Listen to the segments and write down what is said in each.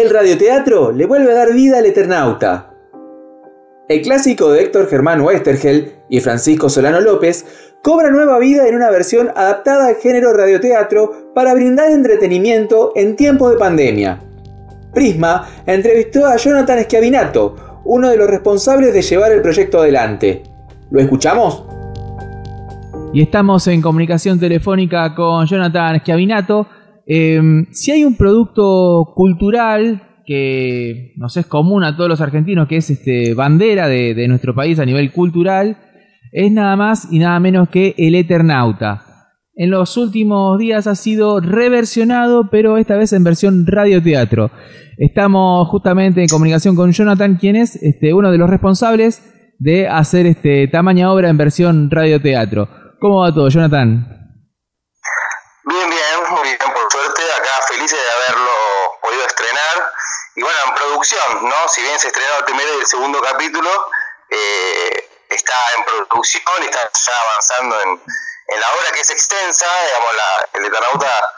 El radioteatro le vuelve a dar vida al Eternauta. El clásico de Héctor Germán Westergel y Francisco Solano López cobra nueva vida en una versión adaptada al género radioteatro para brindar entretenimiento en tiempos de pandemia. Prisma entrevistó a Jonathan Schiavinato, uno de los responsables de llevar el proyecto adelante. ¿Lo escuchamos? Y estamos en comunicación telefónica con Jonathan Schiavinato. Em, si hay un producto cultural que nos es común a todos los argentinos, que es este bandera de, nuestro país a nivel cultural, es nada más y nada menos que El Eternauta. En los últimos días ha sido reversionado, pero esta vez en versión radioteatro. Estamos justamente en comunicación con Jonathan, quien es este, uno de los responsables de hacer este tamaña obra en versión radioteatro. ¿Cómo va todo, Jonathan? Bien, bien, muy bien, por suerte. Acá felices de haberlo podido estrenar. Y bueno, en ¿no? Si bien se estrenó el primer y el segundo capítulo, eh, está en producción, está ya avanzando en, la obra que es extensa, digamos, la, el Eternauta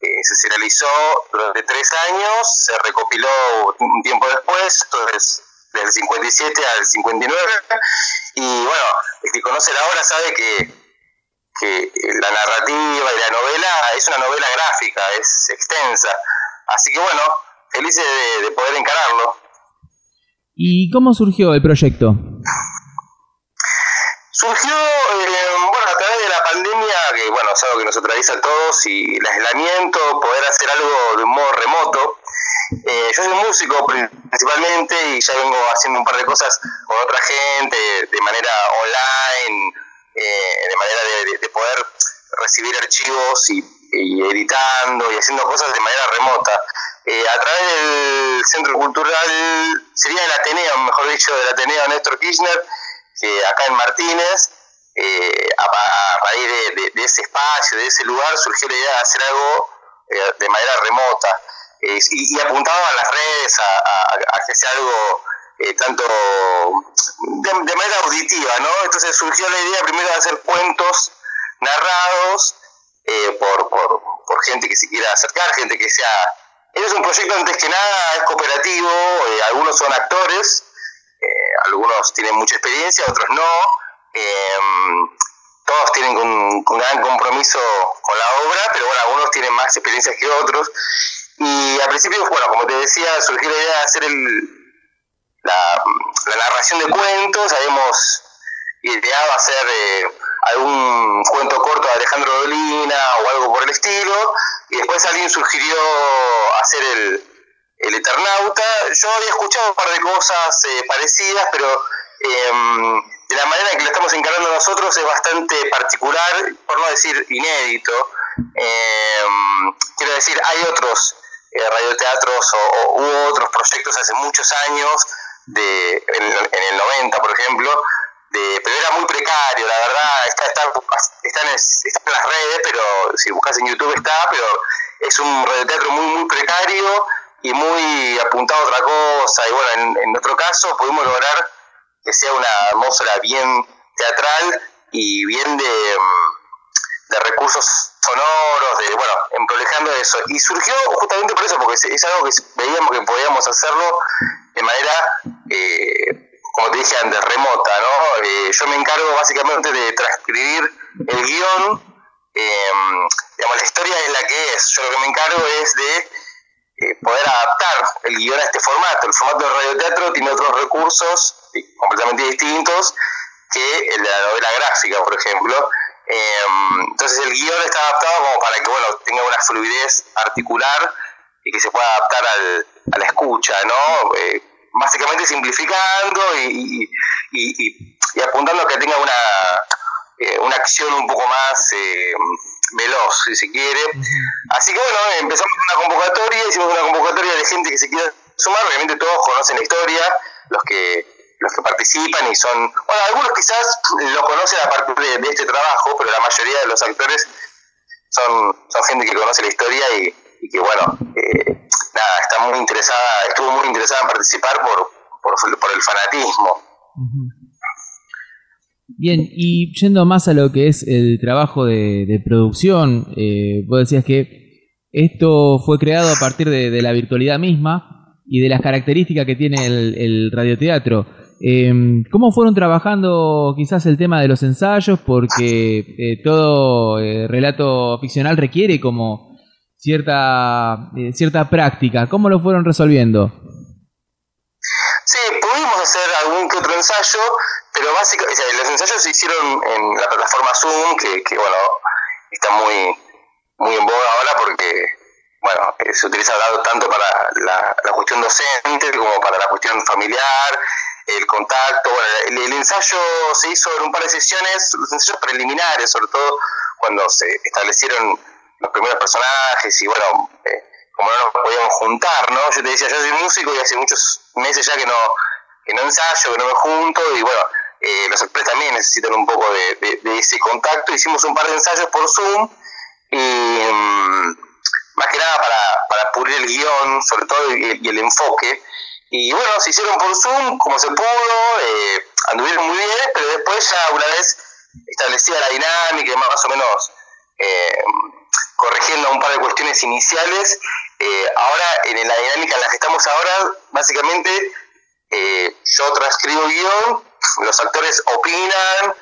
eh, se realizó durante tres años, se recopiló un tiempo después, entonces del 57 al 59, y bueno, el que conoce la obra sabe que, que la narrativa y la novela es una novela gráfica, es extensa, así que bueno, felices de, de poder encararlo. ¿Y cómo surgió el proyecto? Surgió, eh, bueno, a través de la pandemia, que bueno, es algo que nos atraviesa a todos, y el aislamiento, poder hacer algo de un modo remoto. Eh, yo soy músico principalmente y ya vengo haciendo un par de cosas con otra gente, de manera online, eh, de manera de, de, poder recibir archivos y, y, editando y haciendo cosas de manera remota. Eh, a través del Centro Cultural, sería el Ateneo, mejor dicho, del Ateneo Néstor Kirchner, que acá en Martínez, eh, a, raíz de, ese espacio, de ese lugar, surgió la idea de hacer algo eh, de manera remota eh, y, y, apuntado a las redes, a, a, a que sea algo tanto de, de, manera auditiva, ¿no? Entonces surgió la idea primero de hacer cuentos narrados por, por, por gente que se quiera acercar, gente que sea... Es un proyecto antes que nada, es cooperativo, algunos son actores, eh, algunos tienen mucha experiencia, otros no. Eh, todos tienen un, un, gran compromiso con la obra, pero bueno, algunos tienen más experiencias que otros. Y al principio, bueno, como te decía, surgió la idea de hacer el, la, la narración de cuentos. Habíamos ideado hacer eh, algún cuento corto de Alejandro Dolina o algo por el estilo. Y después alguien sugirió hacer el, el Eternauta. Yo había escuchado un par de cosas eh, parecidas, pero eh, de la manera en que lo estamos encarando nosotros es bastante particular, por no decir inédito. Eh, quiero decir, hay otros eh, radioteatros o, o, otros proyectos hace muchos años, de, en, en el 90 por ejemplo, de, pero era muy precario, la verdad, está, está, está, en, las redes, pero si buscas en YouTube está, pero es un radioteatro muy, muy precario y muy apuntado a otra cosa. Y bueno, en, en nuestro caso pudimos lograr que sea una atmósfera bien teatral y bien de, de recursos sonoros, de bueno, emprolejando eso. Y surgió justamente por eso, porque es, es algo que veíamos que podíamos hacerlo de manera, eh, como te dije antes, remota, ¿no? Eh, yo me encargo básicamente de transcribir el guion, eh, digamos, la historia es la que es. Yo lo que me encargo es de eh, poder adaptar el guion a este formato. El formato del radioteatro tiene otros recursos completamente distintos que el de la novela gráfica, por ejemplo. Eh, entonces el guion está adaptado como para que bueno tenga una fluidez articular y que se pueda adaptar al, a la escucha, ¿no? Eh, básicamente simplificando y, y, y, y, apuntando a que tenga una, eh, una acción un poco más eh, veloz, si se quiere. Así que bueno, empezamos una convocatoria, hicimos una convocatoria de gente que se quiera sumar, obviamente todos conocen la historia, los que los que participan y son, bueno, algunos quizás lo conocen a partir de, de este trabajo, pero la mayoría de los actores son, son gente que conoce la historia y, y que bueno, eh, nada, está muy interesada, estuvo muy interesada en participar por, por, el fanatismo. Bien, y yendo más a lo que es el trabajo de, producción, eh, vos decías que esto fue creado a partir de, la virtualidad misma, y de las características que tiene el, radioteatro. Em, ¿Cómo fueron trabajando quizás el tema de los ensayos? Porque eh, todo eh, relato ficcional requiere como cierta, eh, cierta práctica. ¿Cómo lo fueron resolviendo? Sí, pudimos hacer algún que otro ensayo, pero básicamente los ensayos se hicieron en la plataforma Zoom, que, que bueno, está muy, muy en boga ahora porque bueno, eh, se utiliza tanto para la, cuestión docente como para la cuestión familiar, el contacto. Bueno, el, ensayo se hizo en un par de sesiones, los ensayos preliminares, sobre todo cuando se establecieron los primeros personajes y bueno, eh, como no nos podíamos juntar, ¿no? Yo te decía, yo soy músico y hace muchos meses ya que no, que no ensayo, que no me junto y bueno, eh, los actores también necesitan un poco de, ese contacto. Hicimos un par de ensayos por Zoom y... Mm, más que nada para, para pulir el guion, sobre todo, y, el enfoque. Y bueno, se hicieron por Zoom como se pudo, eh, anduvieron muy bien, pero después ya una vez establecida la dinámica y más o menos eh, corrigiendo un par de cuestiones iniciales, eh, ahora en la dinámica en la que estamos ahora, básicamente yo transcribo guion, los actores opinan,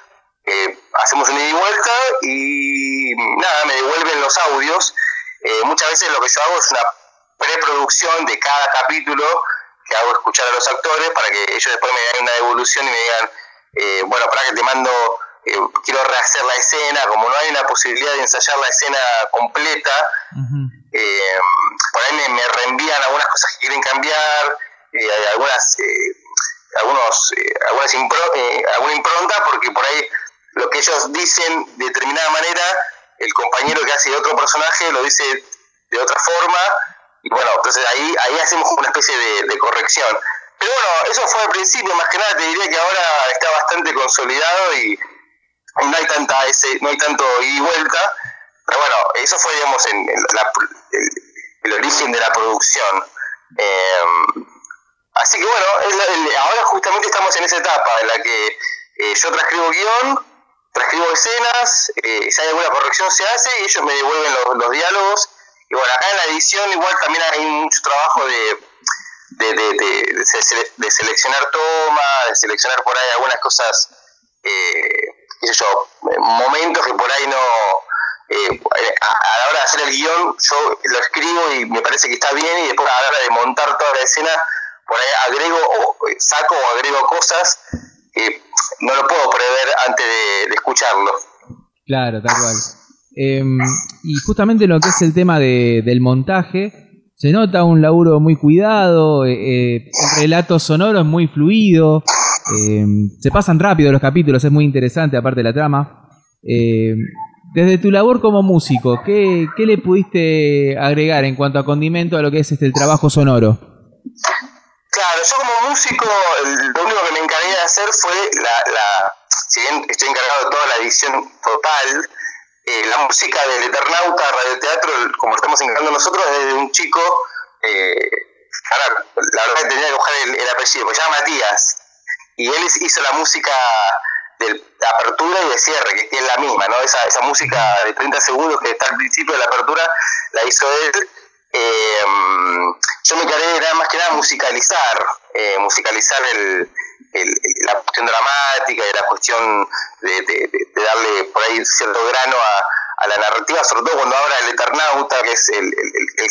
hacemos una ida y vuelta y nada, me devuelven los audios. Eh, muchas veces lo que yo hago es una preproducción de cada capítulo que hago escuchar a los actores para que ellos después me den una devolución y me digan, eh, bueno, para que te mando, eh, quiero rehacer la escena, como no hay una posibilidad de ensayar la escena completa, por ahí me, reenvían algunas cosas que quieren cambiar, algunas, algunos, algunas alguna impronta, porque por ahí lo que ellos dicen de determinada manera el compañero que hace otro personaje lo dice de otra forma, y bueno, entonces ahí, ahí hacemos una especie de, corrección. Pero bueno, eso fue al principio, más que nada te diría que ahora está bastante consolidado y, no hay tanta ese, no hay tanto ida y vuelta, pero bueno, eso fue digamos en, el, origen de la producción. Em, así que bueno, ahora justamente estamos en esa etapa en la que eh, yo transcribo guion, transcribo escenas, eh, si hay alguna corrección se hace y ellos me devuelven los, diálogos. Y bueno, acá en la edición igual también hay mucho trabajo de, de, de, de, seleccionar tomas, de seleccionar por ahí algunas cosas, eh, yo, momentos que por ahí no... Eh, a, la hora de hacer el guion yo lo escribo y me parece que está bien y después a la hora de montar toda la escena por ahí agrego o saco o agrego cosas no lo puedo prever antes de, escucharlo. Claro, tal cual. Em, y justamente lo que es el tema de, del montaje, se nota un laburo muy cuidado, eh, eh, el relato sonoro es muy fluido, em, se pasan rápido los capítulos, es muy interesante aparte de la trama. Em, desde tu labor como músico, ¿qué, ¿qué, le pudiste agregar en cuanto a condimento a lo que es este, el trabajo sonoro? Claro, yo como músico, lo único que me encargué de hacer fue la, la si bien estoy encargado de toda la edición total, eh, la música del Eternauta Radioteatro, como estamos encargando nosotros, desde un chico, eh, la verdad que tenía que buscar el, apellido, pues se llama Matías, y él hizo la música de apertura y de cierre, que, es la misma, ¿no? Esa, esa música de 30 segundos que está al principio de la apertura, la hizo él eh, yo me encargué nada más que nada musicalizar, musicalizar el, la cuestión dramática cuestión de, darle por ahí cierto grano a, la narrativa, sobre todo cuando habla el Eternauta, que es el,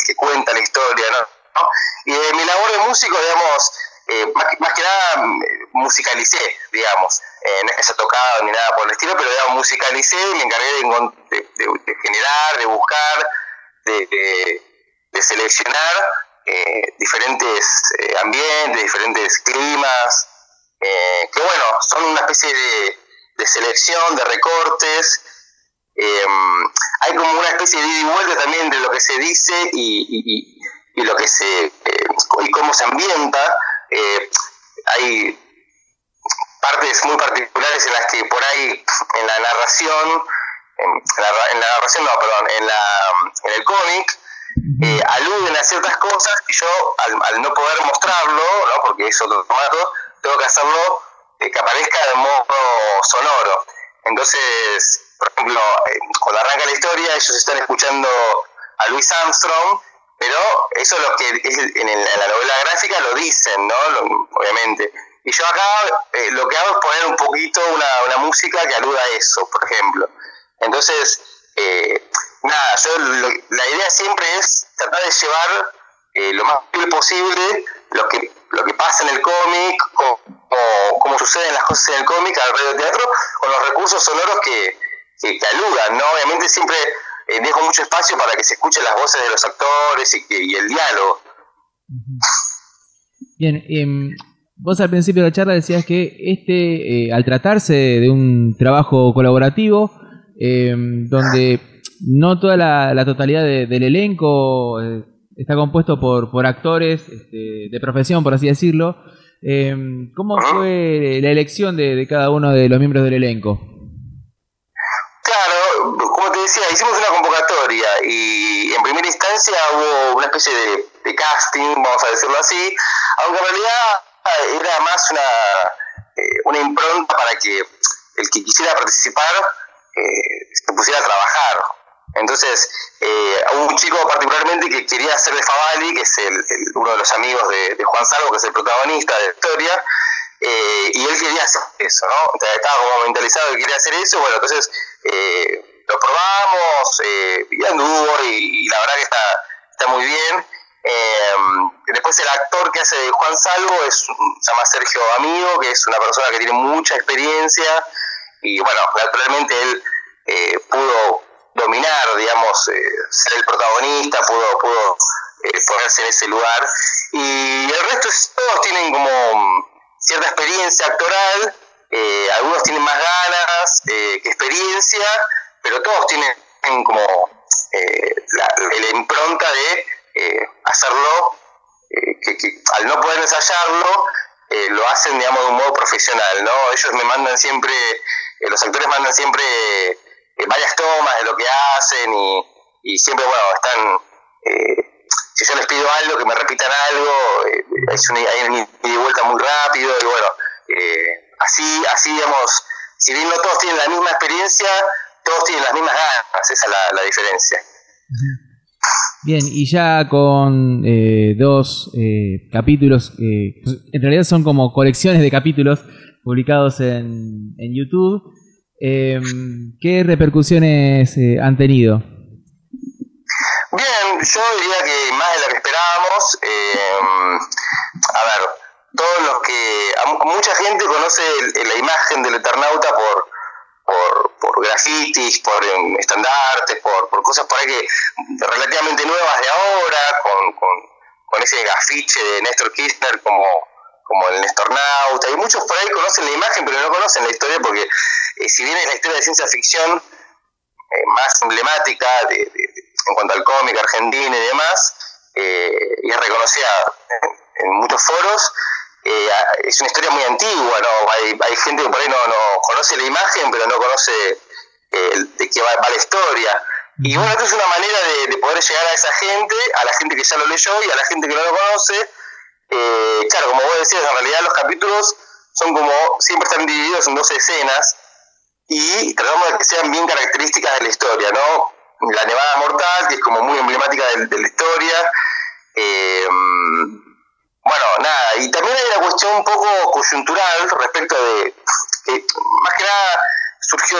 que cuenta la historia, ¿no? Y de mi labor de músico, digamos, eh, más, que nada musicalicé, digamos, eh, no es que se tocado ni nada por el estilo, pero digamos, musicalicé y me encargué de, generar, de buscar, de, de seleccionar eh, diferentes eh, ambientes, diferentes climas, eh, que bueno, son una especie de, selección, de recortes. hay como una especie de ida y vuelta también de lo que se dice y, y, lo que se y cómo se ambienta. hay partes muy particulares en las que por ahí en la narración, en la, en la narración no, perdón, en, la, en el cómic, eh, aluden a ciertas cosas que yo, al, no poder mostrarlo, ¿no? porque es otro formato, tengo que hacerlo eh, que aparezca de modo sonoro. Entonces, por ejemplo, eh, cuando arranca la historia, ellos están escuchando a Louis Armstrong, pero eso es lo que en, la novela gráfica lo dicen, ¿no? obviamente. Y yo acá eh, lo que hago es poner un poquito una, música que aluda a eso, por ejemplo. Entonces, eh, nada, yo la idea siempre es tratar de llevar lo más posible lo que, lo que pasa en el cómic, como, como suceden las cosas en el cómic, al teatro, con los recursos sonoros que, que, aludan, ¿no? Obviamente siempre eh, dejo mucho espacio para que se escuchen las voces de los actores y, el diálogo. Bien, eh, vos al principio de la charla decías que este, eh, al tratarse de un trabajo colaborativo, em, donde no toda la, totalidad del elenco eh, está compuesto por, por actores este, de profesión, por así decirlo, em, ¿cómo fue la elección de, cada uno de los miembros del elenco? Claro, como te decía, hicimos una convocatoria y en primera instancia hubo una especie de, de casting, vamos a decirlo así, aunque en realidad era más una, eh, una impronta para que el que quisiera participar eh, se pusiera a trabajar. Entonces, eh, un chico particularmente que quería hacer de Favali, que es el, uno de los amigos de, Juan Salvo, que es el protagonista de la historia, eh, y él quería hacer eso, ¿no? estaba como mentalizado que quería hacer eso, bueno, entonces lo probamos, y anduvo, y, y, la verdad que está, está muy bien. Eh, después el actor que hace de Juan Salvo es, se llama Sergio Amigo, que es una persona que tiene mucha experiencia y bueno, naturalmente él eh, pudo dominar, digamos, eh, ser el protagonista, pudo, pudo eh, ponerse en ese lugar y el resto todos tienen como cierta experiencia actoral, algunos tienen más ganas que experiencia, pero todos tienen como la, la impronta de eh, hacerlo, eh, que, al no poder ensayarlo, eh, lo hacen, digamos, de un modo profesional, ¿no? Ellos me mandan siempre, los actores mandan siempre varias tomas de lo que hacen y, siempre, bueno, están, si yo les pido algo, que me repitan algo, es una, hay una ida vuelta muy rápido y bueno, así, así, digamos, si bien no todos tienen la misma experiencia, todos tienen las mismas ganas, esa es la, la diferencia. Bien, y ya con eh, dos eh, capítulos, eh, en realidad son como colecciones de capítulos publicados en, en YouTube, em, ¿qué repercusiones han tenido? Bien, yo diría que más de lo que esperábamos. Em, a ver, todos los que. Mucha gente conoce la imagen del Eternauta por por, por grafitis, por um, estandartes, por, por cosas por ahí que relativamente nuevas de ahora, con, con, ese afiche de Néstor Kirchner como, como el Nestornauta, y muchos por ahí conocen la imagen pero no conocen la historia porque eh, si bien es la historia de ciencia ficción eh, más emblemática de, en cuanto al cómic argentino y demás, eh, y es reconocida en muchos foros, eh, es una historia muy antigua, ¿no? Hay, hay, gente que por ahí no, no conoce la imagen, pero no conoce de qué va, la historia. Y bueno, esto es una manera de, poder llegar a esa gente, a la gente que ya lo leyó y a la gente que no lo conoce. Eh, claro, como vos decías, en realidad los capítulos son como, siempre están divididos en dos escenas y tratamos de que sean bien características de la historia, ¿no? La Nevada Mortal, que es como muy emblemática de, de la historia. Eh, bueno, nada, y también hay una cuestión un poco coyuntural respecto de que más que nada surgió,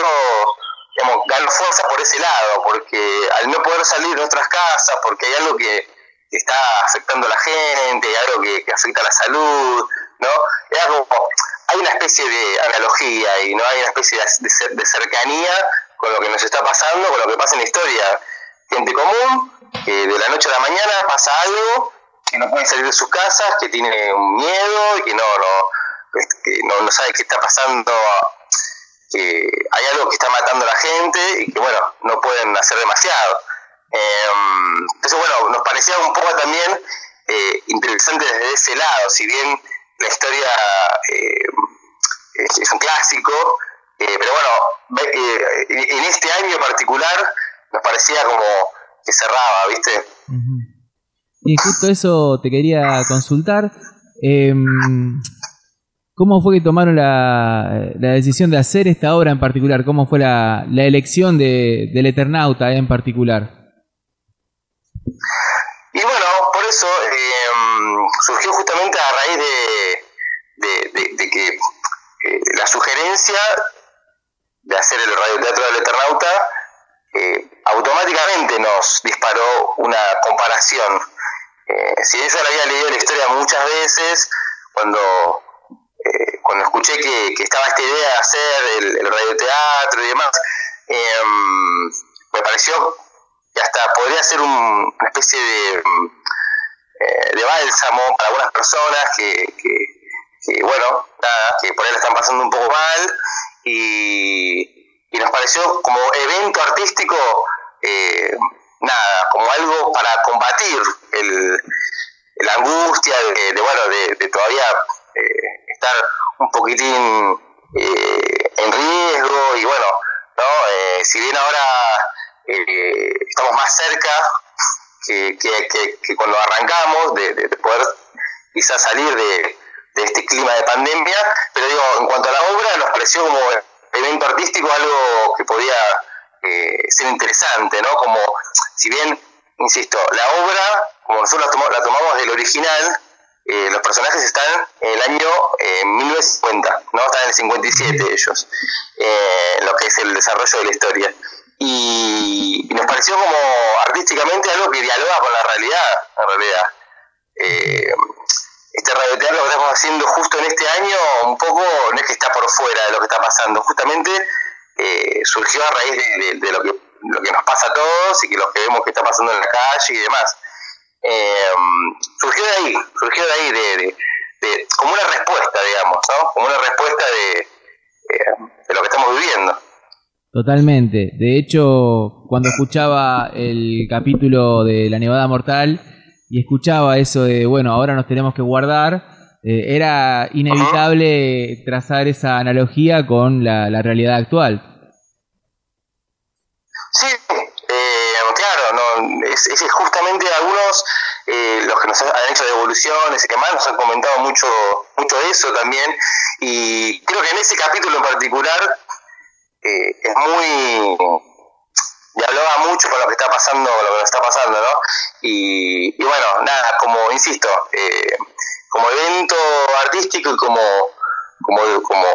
digamos, ganó fuerza por ese lado, porque al no poder salir de nuestras casas, porque hay algo que está afectando a la gente, algo que, afecta a la salud, ¿no? hay una especie de analogía y no hay una especie de, de cercanía con lo que nos está pasando, con lo que pasa en la historia. Gente común, que de la noche a la mañana pasa algo que no puede salir de sus casas, que tiene un miedo y que no, no, no, sabe qué está pasando, que hay algo que está matando a la gente y que bueno, no pueden hacer demasiado. Em, entonces bueno, nos parecía un poco también eh, interesante desde ese lado, si bien la historia eh, es, un clásico, eh, pero bueno, en este año particular nos parecía como que cerraba, ¿viste? Y justo eso te quería consultar. Em, ¿Cómo fue que tomaron la, decisión de hacer esta obra en particular? ¿Cómo fue la, elección de, del Eternauta en particular? Y bueno, eso em, surgió justamente a raíz de, que eh, la sugerencia de hacer el radioteatro del Eternauta eh, automáticamente nos disparó una comparación. Eh, si bien yo había leído la historia muchas veces, cuando, cuando escuché que, estaba esta idea de hacer el, el radioteatro y demás, em, me pareció que hasta podría ser una especie de, eh, de bálsamo para algunas personas que, que, bueno, que por ahí la están pasando un poco mal y, nos pareció como evento artístico, eh, nada, como algo para combatir el, la angustia de, bueno, de, todavía eh, estar un poquitín en riesgo y bueno, ¿no? si bien ahora eh, más cerca que, cuando arrancamos de, poder quizás salir de, este clima de pandemia, pero digo, en cuanto a la obra, nos pareció como evento artístico algo que podía eh, ser interesante, ¿no? Como, si bien, insisto, la obra, como nosotros la, tomamos del original, eh, los personajes están en el año 1950, ¿no? Están en el 57 ellos, lo que es el desarrollo de la historia y, nos pareció como artísticamente algo que dialoga con la realidad, en realidad. Eh, este radioteatro que estamos haciendo justo en este año, un poco, no es que está por fuera de lo que está pasando, justamente eh, surgió a raíz de, lo, que, lo que nos pasa a todos y que lo que vemos que está pasando en la calle y demás. Eh, surgió de ahí, surgió de ahí, de, como una respuesta, digamos, ¿no? Como una respuesta de, de lo que estamos viviendo. Totalmente. De hecho, cuando escuchaba el capítulo de La Nevada Mortal y escuchaba eso de, bueno, ahora nos tenemos que guardar, eh, era inevitable trazar esa analogía con la, realidad actual. Sí, eh, claro, no, es, es, justamente algunos eh, los que nos han hecho devoluciones y que más nos han comentado mucho, mucho de eso también. Y creo que en ese capítulo en particular es muy hablaba mucho con lo que está pasando, lo que está pasando, ¿no? Y, bueno, nada, como insisto, eh, como evento artístico y como como como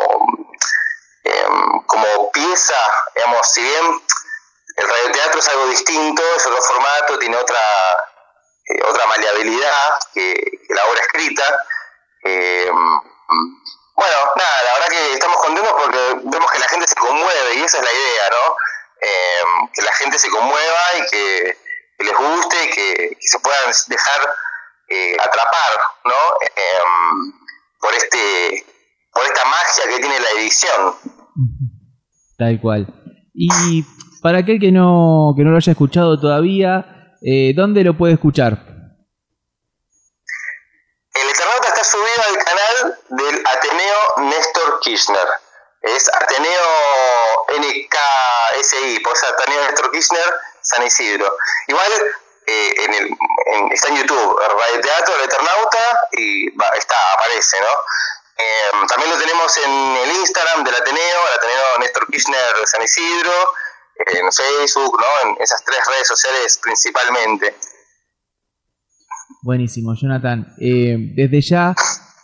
em, pieza, digamos, si bien el radioteatro es algo distinto, es otro formato, tiene otra eh, otra maleabilidad que, que, la obra escrita. Eh, bueno, nada, la verdad que estamos gente se conmueve y esa es la idea, ¿no? Eh, que la gente se conmueva y que, les guste y que, se puedan dejar eh, atrapar, ¿no? Eh, por este por esta magia que tiene la edición. Tal cual. Y para aquel que no, que no lo haya escuchado todavía, ¿dónde lo puede escuchar? subido al canal del Ateneo Néstor Kirchner. Es Ateneo NKSI, pues Ateneo Néstor Kirchner San Isidro. Igual eh, en el, está en YouTube, Radio Teatro, El Eternauta, y está, aparece, ¿no? Em, también lo tenemos en el Instagram del Ateneo, el Ateneo Néstor Kirchner San Isidro, en Facebook, ¿no? En esas tres redes sociales principalmente. Buenísimo, Jonathan. Eh, desde ya,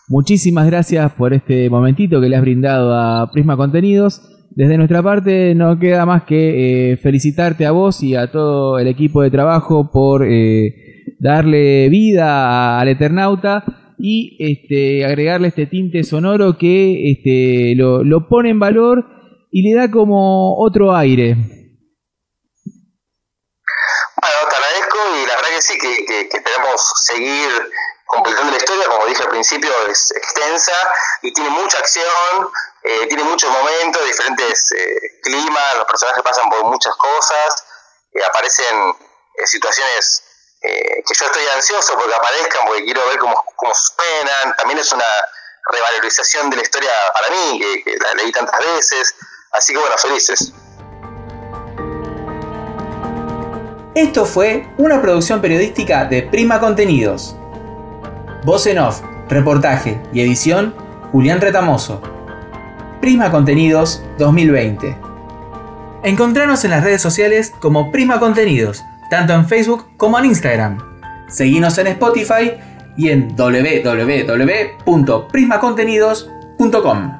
muchísimas gracias por este momentito que le has brindado a Prisma Contenidos. Desde nuestra parte no queda más que eh, felicitarte a vos y a todo el equipo de trabajo por eh, darle vida al Eternauta y este, agregarle este tinte sonoro que este, lo, pone en valor y le da como otro aire. sí, que, queremos seguir completando la historia, como dije al principio, es extensa y tiene mucha acción, eh, tiene muchos momentos, diferentes eh, climas, los personajes pasan por muchas cosas, eh, aparecen situaciones que yo estoy ansioso porque aparezcan, porque quiero ver cómo, cómo suenan, también es una revalorización de la historia para mí, que, que la leí tantas veces, así que bueno, felices. Esto fue una producción periodística de Prima Contenidos. Voz en off, reportaje y edición, Julián Retamoso. Prima Contenidos 2020. Encontranos en las redes sociales como Prima Contenidos, tanto en Facebook como en Instagram. Seguinos en Spotify y en www.prismacontenidos.com.